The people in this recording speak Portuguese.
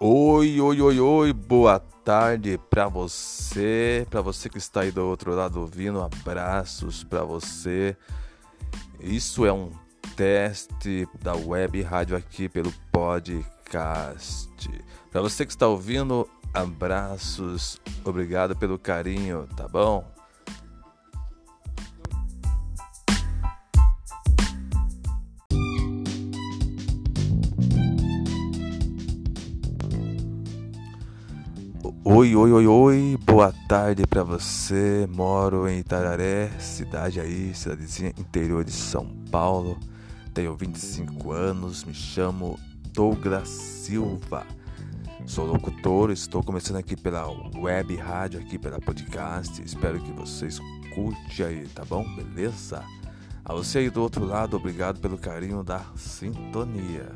Oi, oi, oi, oi, boa tarde para você, para você que está aí do outro lado ouvindo, abraços para você. Isso é um teste da web rádio aqui pelo podcast. Para você que está ouvindo, abraços, obrigado pelo carinho, tá bom? Oi, oi, oi, oi, boa tarde para você. Moro em Itararé, cidade aí, cidadezinha interior de São Paulo. Tenho 25 anos, me chamo Douglas Silva. Sou locutor, estou começando aqui pela web rádio, aqui pela podcast. Espero que vocês curte aí, tá bom? Beleza? A você aí do outro lado, obrigado pelo carinho da sintonia.